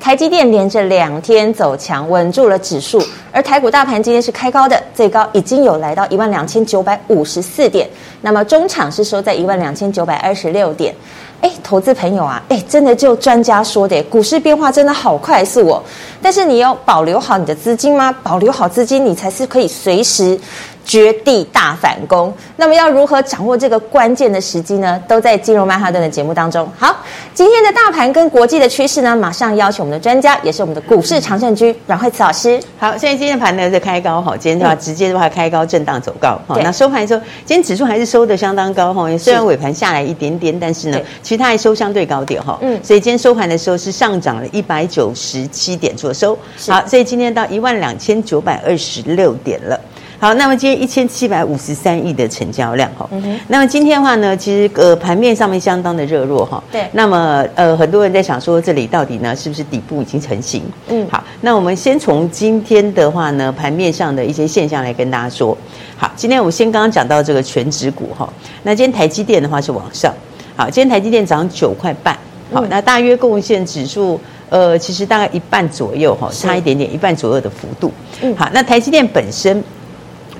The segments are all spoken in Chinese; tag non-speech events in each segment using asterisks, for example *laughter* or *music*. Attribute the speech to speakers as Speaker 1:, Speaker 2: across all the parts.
Speaker 1: 台积电连着两天走强，稳住了指数，而台股大盘今天是开高的，最高已经有来到一万两千九百五十四点，那么中场是收在一万两千九百二十六点。哎，投资朋友啊，哎，真的就专家说的，股市变化真的好快速哦。但是你要保留好你的资金吗？保留好资金，你才是可以随时。绝地大反攻，那么要如何掌握这个关键的时机呢？都在金融曼哈顿的节目当中。好，今天的大盘跟国际的趋势呢，马上邀请我们的专家，也是我们的股市常胜军阮慧慈老师。
Speaker 2: 好，现在今天的盘呢在开高好，今天的话直接的话开高震荡走高好。那收盘的时候，今天指数还是收的相当高哈，虽然尾盘下来一点点，但是呢，其实它还收相对高点哈。嗯，所以今天收盘的时候是上涨了一百九十七点做收。好，所以今天到一万两千九百二十六点了。好，那么今天一千七百五十三亿的成交量哈，嗯哼，那么今天的话呢，其实呃盘面上面相当的热络哈，对，那么呃很多人在想说这里到底呢是不是底部已经成型？嗯，好，那我们先从今天的话呢盘面上的一些现象来跟大家说。好，今天我们先刚刚讲到这个权值股哈，那今天台积电的话是往上，好，今天台积电涨九块半，好，那大约贡献指数呃其实大概一半左右哈，差一点点一半左右的幅度，嗯，好，那台积电本身。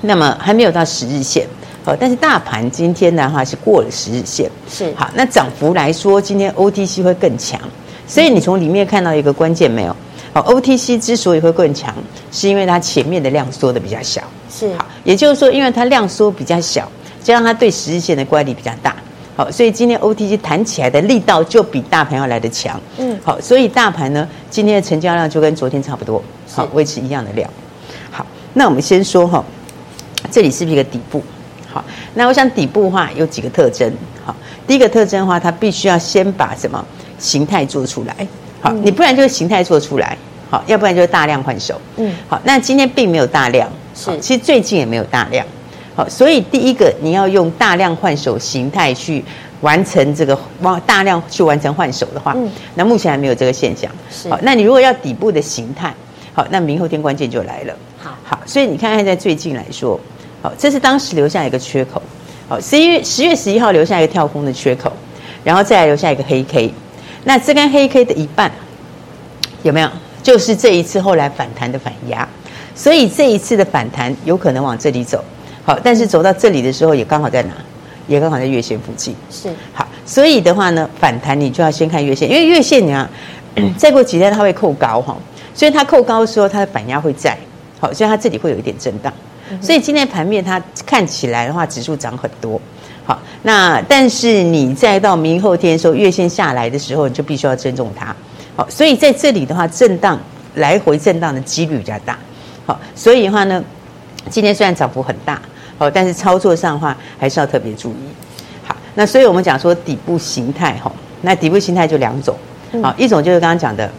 Speaker 2: 那么还没有到十日线，好，但是大盘今天的话是过了十日线，是好。那涨幅来说，今天 OTC 会更强，所以你从里面看到一个关键没有？好，OTC 之所以会更强，是因为它前面的量缩的比较小，是好，也就是说，因为它量缩比较小，加上它对十日线的乖离比较大，好，所以今天 OTC 弹起来的力道就比大盘要来得强，嗯，好，所以大盘呢，今天的成交量就跟昨天差不多，好，维持一样的量。好，那我们先说哈。这里是不是一个底部？好，那我想底部的话有几个特征。好，第一个特征的话，它必须要先把什么形态做出来。好，你不然就是形态做出来，好，要不然就是大量换手。嗯，好，那今天并没有大量，是，其实最近也没有大量。好，所以第一个你要用大量换手形态去完成这个往大量去完成换手的话，嗯，那目前还没有这个现象。是，好，那你如果要底部的形态，好，那明后天关键就来了。好，好，所以你看看在最近来说。好，这是当时留下一个缺口。好，十一月十月十一号留下一个跳空的缺口，然后再来留下一个黑 K。那这根黑 K 的一半有没有？就是这一次后来反弹的反压。所以这一次的反弹有可能往这里走。好，但是走到这里的时候也刚好在哪？也刚好在月线附近。是。好，所以的话呢，反弹你就要先看月线，因为月线你看，*clears throat* 再过几天它会扣高哈。所以它扣高的时候，它的反压会在。好，所以它这里会有一点震荡。所以今天盘面它看起来的话，指数涨很多，好，那但是你再到明后天的时候，月线下来的时候，你就必须要尊重它，好，所以在这里的话，震荡来回震荡的几率比较大，好，所以的话呢，今天虽然涨幅很大，好，但是操作上的话还是要特别注意，好，那所以我们讲说底部形态哈，那底部形态就两种，好，一种就是刚刚讲的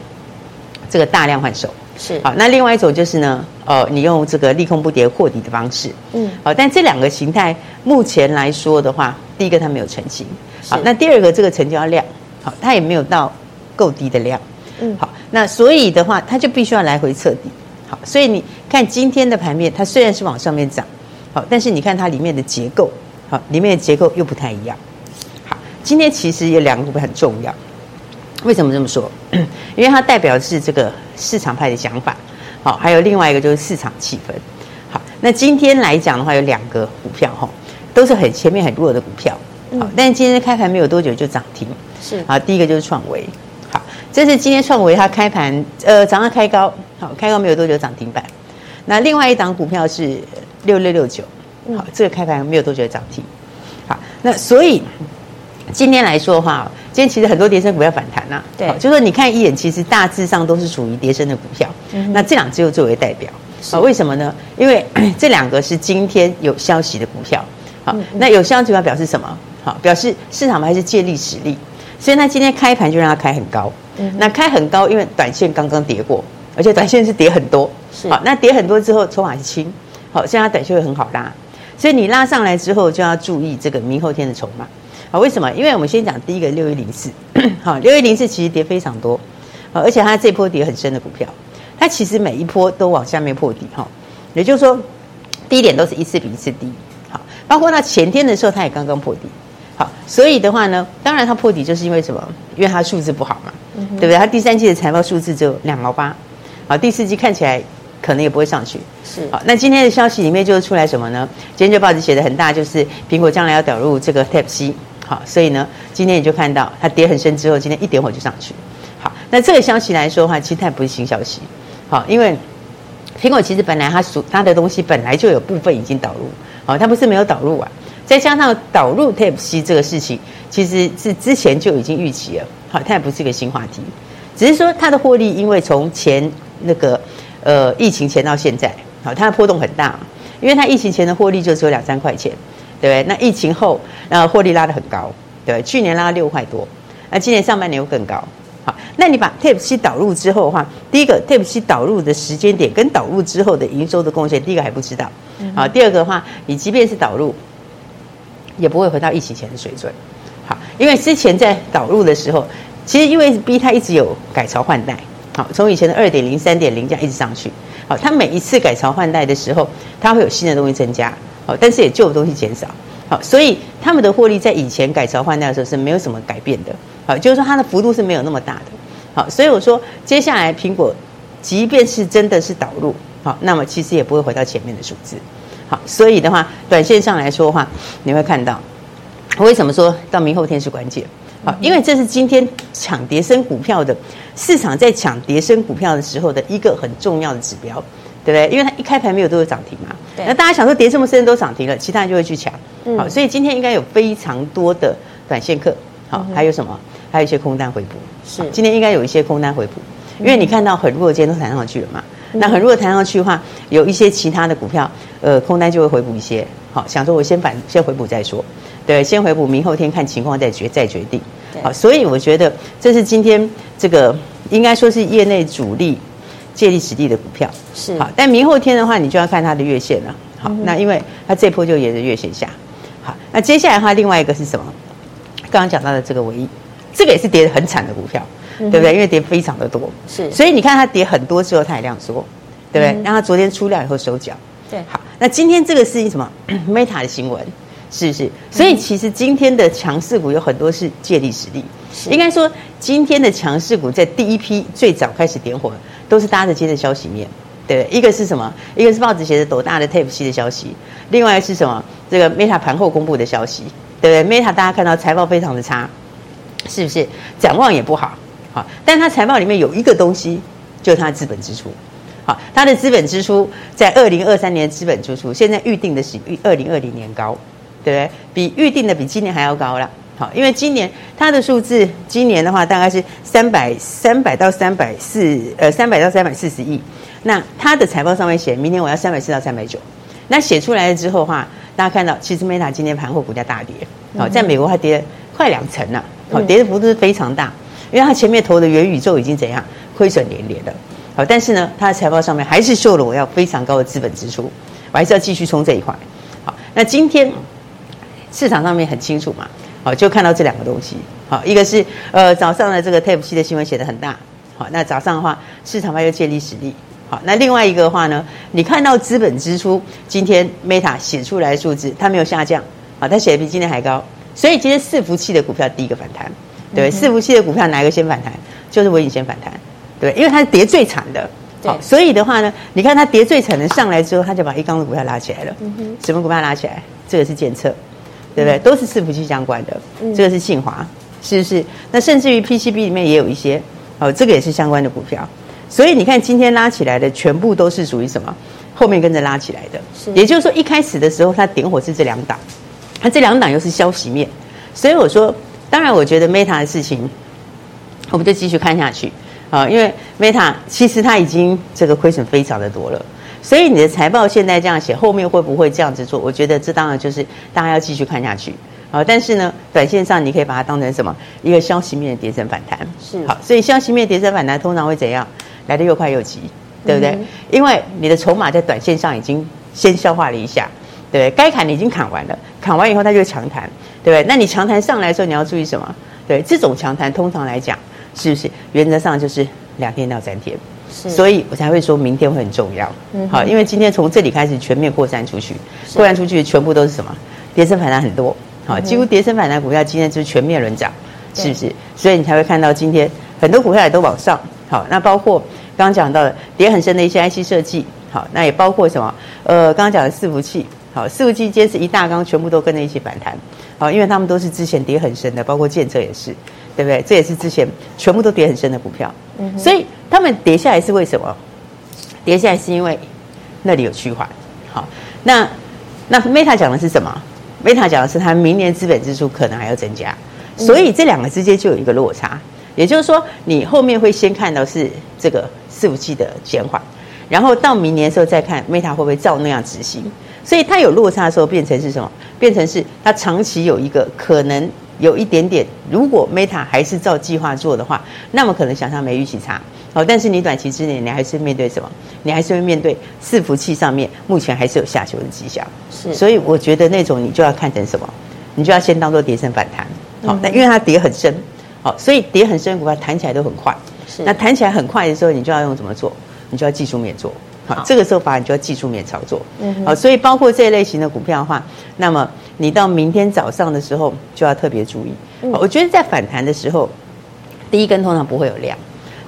Speaker 2: 这个大量换手。是。好，那另外一种就是呢，呃，你用这个利空不跌获底的方式，嗯，好，但这两个形态目前来说的话，第一个它没有成型，好，那第二个这个成交量，好，它也没有到够低的量，嗯，好，那所以的话，它就必须要来回测底，好，所以你看今天的盘面，它虽然是往上面涨，好，但是你看它里面的结构，好，里面的结构又不太一样，好，今天其实有两个部分很重要。为什么这么说？*clears throat* 因为它代表的是这个市场派的想法，好，还有另外一个就是市场气氛。好，那今天来讲的话，有两个股票哈，都是很前面很弱的股票，好，但是今天开盘没有多久就涨停，是。啊，第一个就是创维，好，这是今天创维它开盘呃早上开高，好，开高没有多久涨停板。那另外一档股票是六六六九，好，这个开盘没有多久涨停，好，那所以。今天来说的话，今天其实很多跌升股票反弹呐、啊，对，就是说你看一眼，其实大致上都是属于跌升的股票。嗯、那这两只又作为代表，啊，为什么呢？因为 *clears throat* 这两个是今天有消息的股票，好，嗯、那有消息要表示什么？好，表示市场还是借力使力，所以它今天开盘就让它开很高，嗯、那开很高，因为短线刚刚跌过，而且短线是跌很多，
Speaker 1: 是。
Speaker 2: 好，那跌很多之后筹码是轻，好，现在短线会很好拉，所以你拉上来之后就要注意这个明后天的筹码，好，为什么？因为我们先讲第一个六一零四，*clears throat* 好，六一零四其实跌非常多，好，而且它这波跌很深的股票，它其实每一波都往下面破底，哈，也就是说低点都是一次比一次低，好，包括它前天的时候它也刚刚破底。好，所以的话呢，当然它破底就是因为什么？因为它数字不好嘛，嗯、对不对？它第三季的财报数字只有两毛八，好，第四季看起来可能也不会上去。是，好，那今天的消息里面就是出来什么呢？今天就报纸写的很大，就是苹果将来要导入这个 Type C，好，所以呢，今天你就看到它跌很深之后，今天一点火就上去。好，那这个消息来说的话，其实它也不是新消息，好，因为苹果其实本来它属它的东西本来就有部分已经导入，好，它不是没有导入啊。再加上导入 Type C 这个事情，其实是之前就已经预期了，好，它也不是一个新话题，只是说它的获利，因为从前那个呃疫情前到现在，好，它的波动很大，因为它疫情前的获利就只有两三块钱，对不对？那疫情后，那获利拉得很高，对，去年拉了六块多，那今年上半年又更高，好，那你把 Type C 导入之后的话，第一个 Type C 导入的时间点跟导入之后的营收的贡献，第一个还不知道，好，第二个的话，你即便是导入。也不会回到疫情前的水准，好，因为之前在导入的时候，其实因为 B 它一直有改朝换代，好，从以前的二点零、三点零这样一直上去，好，它每一次改朝换代的时候，它会有新的东西增加，但是也旧的东西减少，好，所以他们的获利在以前改朝换代的时候是没有什么改变的，好，就是说它的幅度是没有那么大的，好，所以我说接下来苹果即便是真的是导入，好，那么其实也不会回到前面的数字。好，所以的话，短线上来说的话，你会看到，为什么说到明后天是关键？好，因为这是今天抢跌升股票的市场在抢跌升股票的时候的一个很重要的指标，对不对？因为它一开盘没有都有涨停嘛，对。那大家想说跌这么深都涨停了，其他人就会去抢。好，所以今天应该有非常多的短线客，好，还有什么？还有一些空单回补。是，今天应该有一些空单回补，因为你看到很弱的，今天都弹上去了嘛。那很弱弹上去的话，有一些其他的股票，呃，空单就会回补一些。好，想说我先反先回补再说，对，先回补，明后天看情况再决再决定。好，所以我觉得这是今天这个应该说是业内主力借力使力的股票。是。好，但明后天的话，你就要看它的月线了。好，那因为它这波就沿着月线下。好，那接下来的话，另外一个是什么？刚刚讲到的这个唯一，这个也是跌得很惨的股票。对不对？因为跌非常的多，是，所以你看它跌很多之后，它也量缩，对不对？让它昨天出量以后收脚，对。好，那今天这个是什么？*clears throat* Meta 的新闻，是不是？所以其实今天的强势股有很多是借力使力，应该说今天的强势股在第一批最早开始点火，都是搭着今天的消息面，对不对？一个是什么？一个是报纸写的斗大的 Tape C 的消息，另外是什么？这个 Meta 盘后公布的消息，对不对？Meta 大家看到财报非常的差，是不是？展望也不好。好，但它财报里面有一个东西，就是它的资本支出。好，它的资本支出在二零二三年资本支出，现在预定的是二零二零年高，对不对？比预定的比今年还要高了。好，因为今年它的数字，今年的话大概是三百三百到三百四，呃，三百到三百四十亿。那它的财报上面写，明年我要三百四到三百九。那写出来了之后的话，大家看到，其实 Meta 今天盘后股价大跌，好，在美国它跌了快两成了，好，跌的幅度是非常大。因为它前面投的元宇宙已经怎样亏损连连的，好，但是呢，它的财报上面还是秀了我要非常高的资本支出，我还是要继续冲这一块。好，那今天市场上面很清楚嘛，好，就看到这两个东西，好，一个是呃早上的这个 Type C 的新闻写的很大，好，那早上的话市场派又借力使力，好，那另外一个的话呢，你看到资本支出今天 Meta 写出来的数字，它没有下降，好，它写的比今天还高，所以今天伺服器的股票第一个反弹。对，伺服器的股票哪一个先反弹？就是微影先反弹，对，因为它是跌最惨的，好，所以的话呢，你看它跌最惨的上来之后，它就把一缸的股票拉起来了。嗯，什么股票拉起来？这个是建测，对不对？都是伺服器相关的。这个是信华，是不是？那甚至于 PCB 里面也有一些，哦，这个也是相关的股票。所以你看今天拉起来的全部都是属于什么？后面跟着拉起来的。是，也就是说一开始的时候它点火是这两档，那这两档又是消息面，所以我说。当然，我觉得 Meta 的事情，我们就继续看下去啊，因为 Meta 其实它已经这个亏损非常的多了，所以你的财报现在这样写，后面会不会这样子做？我觉得这当然就是大家要继续看下去。好，但是呢，短线上你可以把它当成什么？一个消息面的跌升反弹。
Speaker 3: 是。
Speaker 2: 好，所以消息面跌升反弹通常会怎样？来的又快又急，对不对？嗯、因为你的筹码在短线上已经先消化了一下，对不对？该砍的已经砍完了，砍完以后它就强弹，对不对？那你强弹上来的时候，你要注意什么？对，这种强弹通常来讲，是不是原则上就是两天到三天？是。所以我才会说明天会很重要。嗯。好，因为今天从这里开始全面扩散出去，扩散出去全部都是什么？跌升反弹很多。好，几乎跌升反弹股票今天就是全面轮涨，是不是？所以你才会看到今天很多股票也都往上。好，那包括刚刚讲到的跌很深的一些 IC 设计，好，那也包括什么？呃，刚刚讲的伺服器，好，伺服器今天是一大缸，全部都跟着一起反弹，好，因为他们都是之前跌很深的，包括建测也是，对不对？这也是之前全部都跌很深的股票，嗯，所以他们跌下来是为什么？跌下来是因为那里有趋缓，好，那那 Meta 讲的是什么？Meta 讲的是，它明年资本支出可能还要增加，所以这两个之间就有一个落差。也就是说，你后面会先看到是这个伺服器的减缓，然后到明年的时候再看 Meta 会不会照那样执行。所以它有落差的时候，变成是什么？变成是它长期有一个可能有一点点。如果 Meta 还是照计划做的话，那么可能想象没预期差。好，但是你短期之内，你还是面对什么？你还是会面对伺服器上面目前还是有下修的迹象。是，所以我觉得那种你就要看成什么？你就要先当做跌升反弹。好，那因为它跌很深，好，所以跌很深股票弹起来都很快。是，那弹起来很快的时候，你就要用怎么做？你就要技术面做。好，这个时候反而你就要技术面操作。嗯，好，所以包括这一类型的股票的话，那么你到明天早上的时候就要特别注意。好，我觉得在反弹的时候，第一根通常不会有量。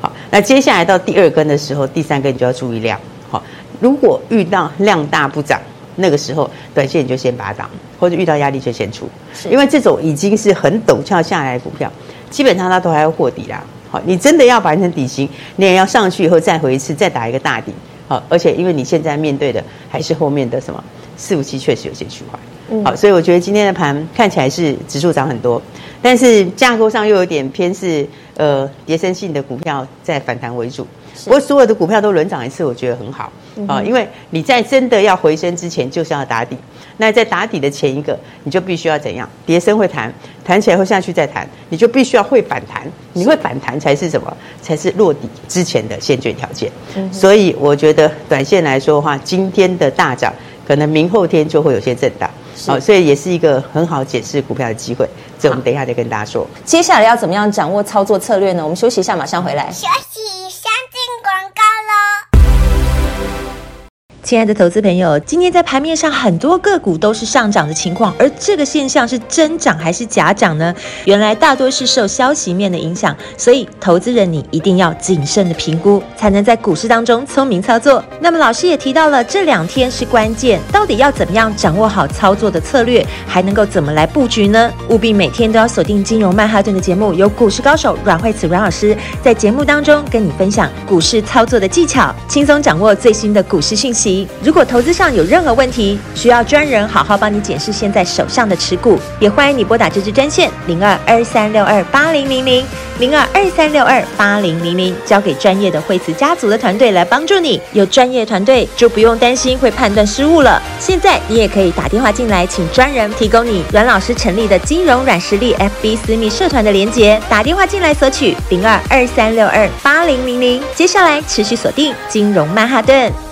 Speaker 2: 好，那接下来到第二根的时候，第三根你就要注意量。好，如果遇到量大不涨，那个时候短线你就先拔档，或者遇到压力就先出。是，因为这种已经是很陡峭下来的股票，基本上它都还要破底啦。好，你真的要完成底型，你也要上去以后再回一次，再打一个大底。好，而且因为你现在面对的还是后面的什么四五七，确实有些趋缓。好，所以我觉得今天的盘看起来是指数涨很多，但是架构上又有点偏是。呃，跌升性的股票在反弹为主，不过所有的股票都轮涨一次，我觉得很好啊，因为你在真的要回升之前，就是要打底。那在打底的前一个，你就必须要怎样？跌升会弹，弹起来会下去再弹，你就必须要会反弹。你会反弹才是什么？才是落底之前的先决条件。所以我觉得短线来说的话，今天的大涨，可能明后天就会有些震荡。好，所以也是一个很好解释股票的机会。这我们等一下再跟大家说。
Speaker 3: 接下来要怎么样掌握操作策略呢？我们休息一下，马上回来。休息。亲爱的投资朋友，今天在盘面上很多个股都是上涨的情况，而这个现象是真涨还是假涨呢？原来大多是受消息面的影响，所以投资人你一定要谨慎的评估，才能在股市当中聪明操作。那么老师也提到了，这两天是关键，到底要怎么样掌握好操作的策略，还能够怎么来布局呢？务必每天都要锁定金融曼哈顿的节目，由股市高手阮慧慈阮老师在节目当中跟你分享股市操作的技巧，轻松掌握最新的股市讯息。如果投资上有任何问题，需要专人好好帮你检视现在手上的持股，也欢迎你拨打这支专线零二二三六二八零零零零二二三六二八零零零，交给专业的惠慈家族的团队来帮助你。有专业团队就不用担心会判断失误了。现在你也可以打电话进来，请专人提供你阮老师成立的金融软实力 FB 私密社团的连结，打电话进来索取零二二三六二八零零零。接下来持续锁定金融曼哈顿。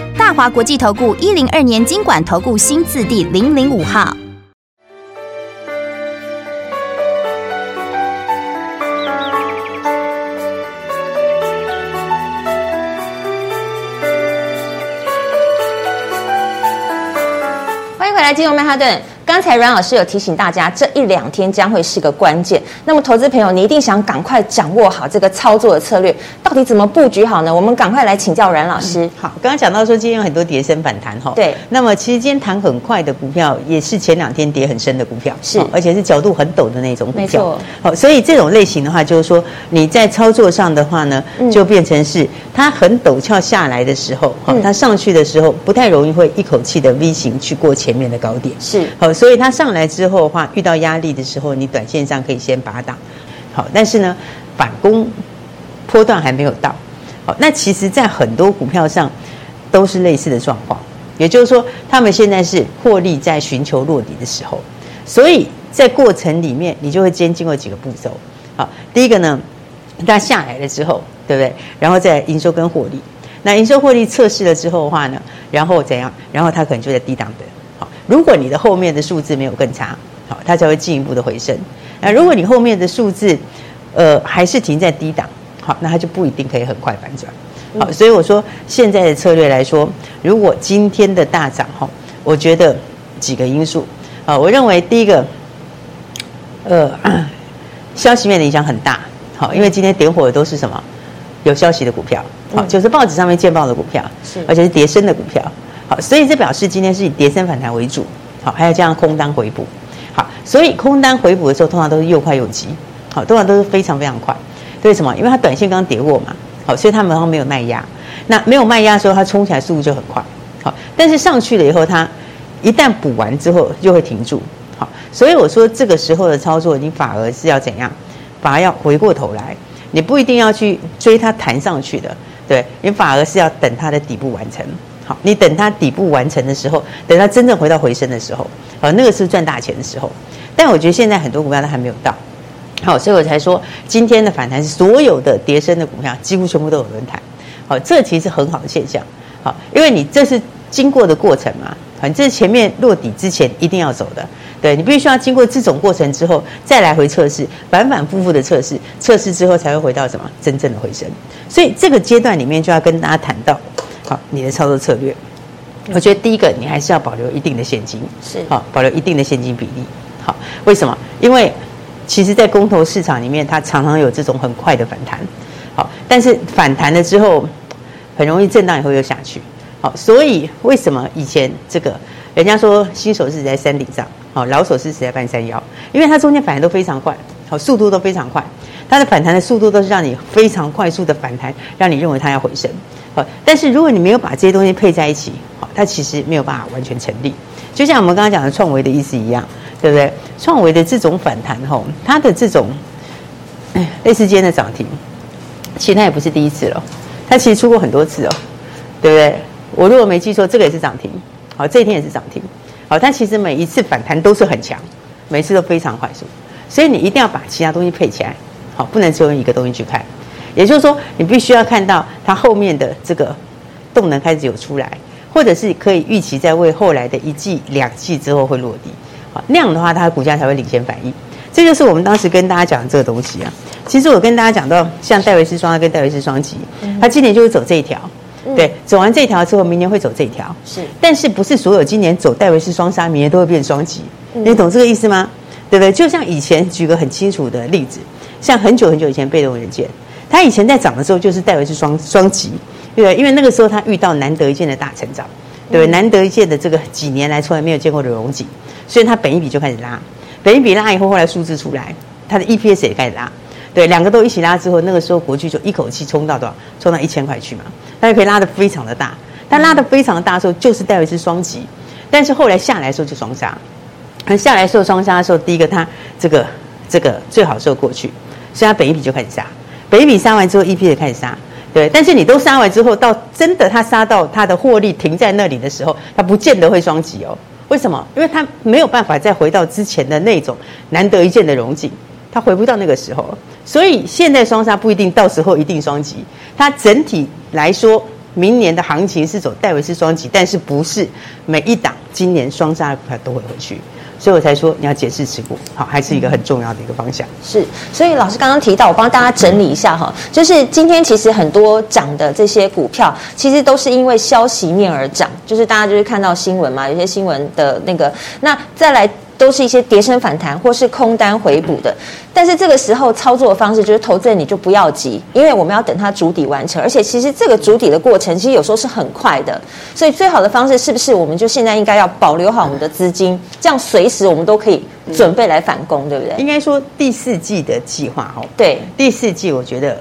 Speaker 4: 大华国际投顾一零二年金管投顾新字第零零五号。
Speaker 1: 欢迎回来，金融曼哈顿。刚才阮老师有提醒大家，这一两天将会是个关键。那么，投资朋友，你一定想赶快掌握好这个操作的策略，到底怎么布局好呢？我们赶快来请教阮老师。
Speaker 2: 嗯、好，刚刚讲到说今天有很多跌升反弹哈。
Speaker 1: 对。
Speaker 2: 那么，其实今天弹很快的股票，也是前两天跌很深的股票，是，而且是角度很陡的那种股票。没错。好，所以这种类型的话，就是说你在操作上的话呢，就变成是它很陡峭下来的时候，好、嗯，它上去的时候不太容易会一口气的 V 型去过前面的高点。是。好，所以它上来之后的话，遇到压力的时候，你短线上可以先拔档，好，但是呢，反攻波段还没有到，好，那其实，在很多股票上都是类似的状况，也就是说，他们现在是获利在寻求落底的时候，所以在过程里面，你就会先经过几个步骤，好，第一个呢，它下来了之后，对不对？然后再营收跟获利，那营收获利测试了之后的话呢，然后怎样？然后它可能就在低档的。好如果你的后面的数字没有更差，好，它才会进一步的回升。那如果你后面的数字，呃，还是停在低档，好，那它就不一定可以很快反转。好，所以我说现在的策略来说，如果今天的大涨哈，我觉得几个因素。啊，我认为第一个，呃，消息面的影响很大，好，因为今天点火的都是什么？有消息的股票，好，就是报纸上面见报的股票，是，而且是跌升的股票。好，所以这表示今天是以跌升反弹为主，好，还有这样空单回补，好，所以空单回补的时候，通常都是又快又急，好，通常都是非常非常快。为什么？因为它短线刚跌过嘛，好，所以它马上没有卖压，那没有卖压的时候，它冲起来速度就很快，好，但是上去了以后，它一旦补完之后就会停住，好，所以我说这个时候的操作，你反而是要怎样？反而要回过头来，你不一定要去追它弹上去的，对，你反而是要等它的底部完成。好，你等它底部完成的时候，等它真正回到回升的时候，好，那个是赚大钱的时候。但我觉得现在很多股票都还没有到，好，所以我才说今天的反弹是所有的跌升的股票几乎全部都有轮弹。好，这其实很好的现象。好，因为你这是经过的过程嘛，反正前面落底之前一定要走的，对，你必须要经过这种过程之后再来回测试，反反复复的测试，测试之后才会回到什么真正的回升。所以这个阶段里面就要跟大家谈到。好，你的操作策略，我觉得第一个你还是要保留一定的现金，是好，保留一定的现金比例。好，为什么？因为其实，在公投市场里面，它常常有这种很快的反弹。好，但是反弹了之后，很容易震荡以后又下去。好，所以为什么以前这个人家说新手是死在山顶上，好，老手是死在半山腰，因为它中间反弹都非常快，好，速度都非常快，它的反弹的速度都是让你非常快速的反弹，让你认为它要回升。好，但是如果你没有把这些东西配在一起，好，它其实没有办法完全成立。就像我们刚刚讲的创维的意思一样，对不对？创维的这种反弹，吼，它的这种，哎，类似今天的涨停，其实它也不是第一次了，它其实出过很多次哦，对不对？我如果没记错，这个也是涨停，好，这一天也是涨停，好，但其实每一次反弹都是很强，每次都非常快速，所以你一定要把其他东西配起来，好，不能只用一个东西去看，也就是说，你必须要看到它后面的这个动能开始有出来，或者是可以预期在为后来的一季、两季之后会落地，好，那样的话，它的股价才会领先反应。这就是我们当时跟大家讲的这个东西啊。其实我跟大家讲到，像戴维斯双杀跟戴维斯双击，它今年就是走这一条。对，走完这条之后，明年会走这条。是，但是不是所有今年走戴维斯双杀，明年都会变双极？你懂这个意思吗？对不对？就像以前举个很清楚的例子，像很久很久以前被动元件，它以前在涨的时候就是戴维斯双双极，对不对？因为那个时候它遇到难得一见的大成长，对不对？难得一见的这个几年来从来没有见过的荣景，所以它本一笔就开始拉，本一笔拉以后，后来数字出来，它的 EPS 也开始拉。对，两个都一起拉之后，那个时候国巨就一口气冲到多少？冲到一千块去嘛，它就可以拉得非常的大。但拉得非常的大的时候，就是戴维斯双击。但是后来下来的时候就双杀。那下来的时候双杀的时候，第一个它这个这个最好时候过去，所以它本一笔就开始杀。本一笔杀完之后，EP 也开始杀。对，但是你都杀完之后，到真的它杀到它的获利停在那里的时候，它不见得会双击哦。为什么？因为它没有办法再回到之前的那种难得一见的荣景，它回不到那个时候。所以现在双杀不一定，到时候一定双击。它整体来说，明年的行情是走戴维斯双击，但是不是每一档今年双杀的股票都会回去。所以我才说你要解释持股，好，还是一个很重要的一个方向。
Speaker 1: 是，所以老师刚刚提到，我帮大家整理一下哈，就是今天其实很多涨的这些股票，其实都是因为消息面而涨，就是大家就是看到新闻嘛，有些新闻的那个，那再来。都是一些跌升反弹或是空单回补的，但是这个时候操作的方式就是投资人你就不要急，因为我们要等它主底完成，而且其实这个主底的过程其实有时候是很快的，所以最好的方式是不是我们就现在应该要保留好我们的资金，这样随时我们都可以准备来反攻，对不对？
Speaker 2: 应该说第四季的计划哦，
Speaker 1: 对，
Speaker 2: 第四季我觉得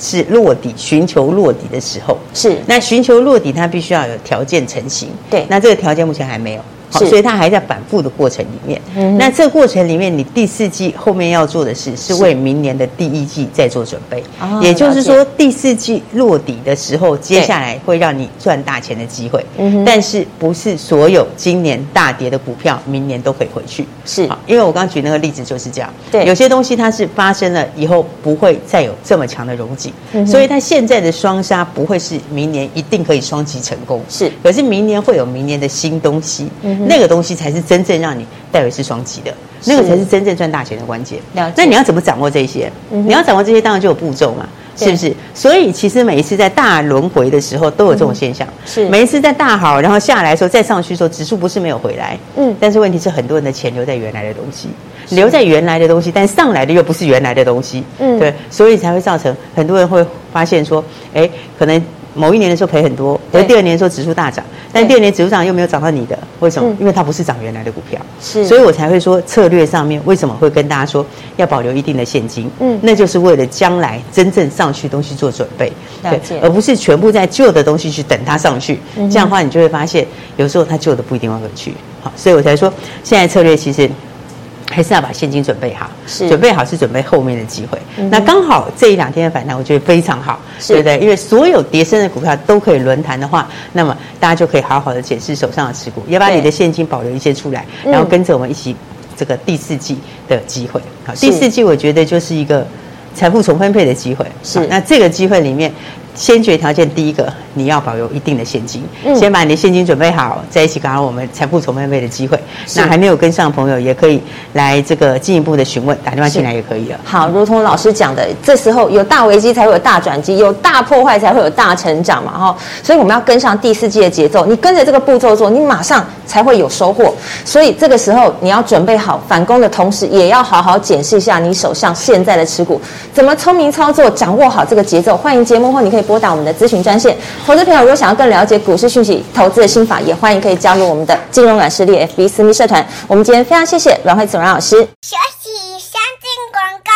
Speaker 2: 是落底，寻求落底的时候，
Speaker 1: 是。
Speaker 2: 那寻求落底它必须要有条件成型，
Speaker 1: 对，
Speaker 2: 那这个条件目前还没有。所以它还在反复的过程里面。嗯，那这个过程里面，你第四季后面要做的事是为明年的第一季再做准备。哦，也就是说，第四季落底的时候，接下来会让你赚大钱的机会。嗯，但是不是所有今年大跌的股票，明年都可以回去？
Speaker 1: 是，
Speaker 2: 因为我刚举那个例子就是这样。
Speaker 1: 对，
Speaker 2: 有些东西它是发生了以后不会再有这么强的荣景，所以它现在的双杀不会是明年一定可以双击成功。
Speaker 1: 是，
Speaker 2: 可是明年会有明年的新东西。嗯。那个东西才是真正让你戴维斯双击的，那个才是真正赚大钱的关键。那你要怎么掌握这些？你要掌握这些，当然就有步骤嘛，是不是？所以其实每一次在大轮回的时候都有这种现象。是每一次在大好，然后下来的时候再上去的时候，指数不是没有回来。嗯。但是问题是，很多人的钱留在原来的东西，留在原来的东西，但上来的又不是原来的东西。嗯。对，所以才会造成很多人会发现说，哎，可能。某一年的时候赔很多，而第二年的时候指数大涨，但第二年指数涨又没有涨到你的，为什么？嗯、因为它不是涨原来的股票，是，所以我才会说策略上面为什么会跟大家说要保留一定的现金，嗯，那就是为了将来真正上去东西做准备，对，而不是全部在旧的东西去等它上去，这样的话你就会发现有时候它旧的不一定会回去，好，所以我才说现在策略其实。还是要把现金准备好，是准备好是准备后面的机会。嗯、那刚好这一两天的反弹，我觉得非常好，对不对？因为所有跌升的股票都可以轮弹的话，那么大家就可以好好的检视手上的持股，要把你的现金保留一些出来，然后跟着我们一起这个第四季的机会。好，第四季我觉得就是一个财富重分配的机会。是，那这个机会里面。先决条件第一个，你要保有一定的现金，嗯、先把你的现金准备好，在一起搞我们财富重分配的机会。那还没有跟上的朋友，也可以来这个进一步的询问，打电话进来也可以了。
Speaker 1: 好，如同老师讲的，这时候有大危机才会有大转机，有大破坏才会有大成长嘛，哈。所以我们要跟上第四季的节奏，你跟着这个步骤做，你马上才会有收获。所以这个时候你要准备好反攻的同时，也要好好检视一下你手上现在的持股，怎么聪明操作，掌握好这个节奏。欢迎节目后你可以。拨打我们的咨询专线。投资朋友如果想要更了解股市讯息、投资的心法，也欢迎可以加入我们的金融软实力 FB 私密社团。我们今天非常谢谢阮慧子阮老师。
Speaker 5: 学习先进广告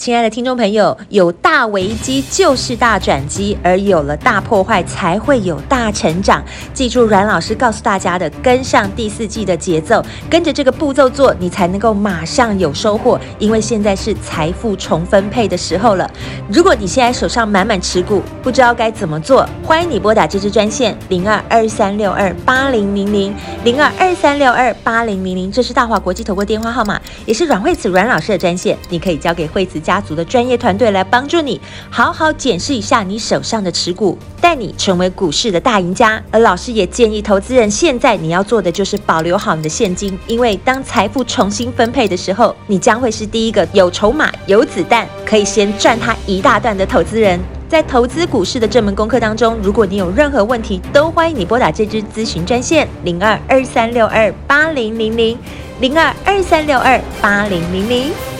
Speaker 3: 亲爱的听众朋友，有大危机就是大转机，而有了大破坏才会有大成长。记住阮老师告诉大家的，跟上第四季的节奏，跟着这个步骤做，你才能够马上有收获。因为现在是财富重分配的时候了。如果你现在手上满满持股，不知道该怎么做，欢迎你拨打这支专线零二二三六二八零零零零二二三六二八零零零，这是大华国际投顾电话号码，也是阮惠慈阮老师的专线，你可以交给惠慈家。家族的专业团队来帮助你，好好检视一下你手上的持股，带你成为股市的大赢家。而老师也建议投资人，现在你要做的就是保留好你的现金，因为当财富重新分配的时候，你将会是第一个有筹码、有子弹，可以先赚它一大段的投资人。在投资股市的这门功课当中，如果你有任何问题，都欢迎你拨打这支咨询专线零二二三六二八零零零零二二三六二八零零零。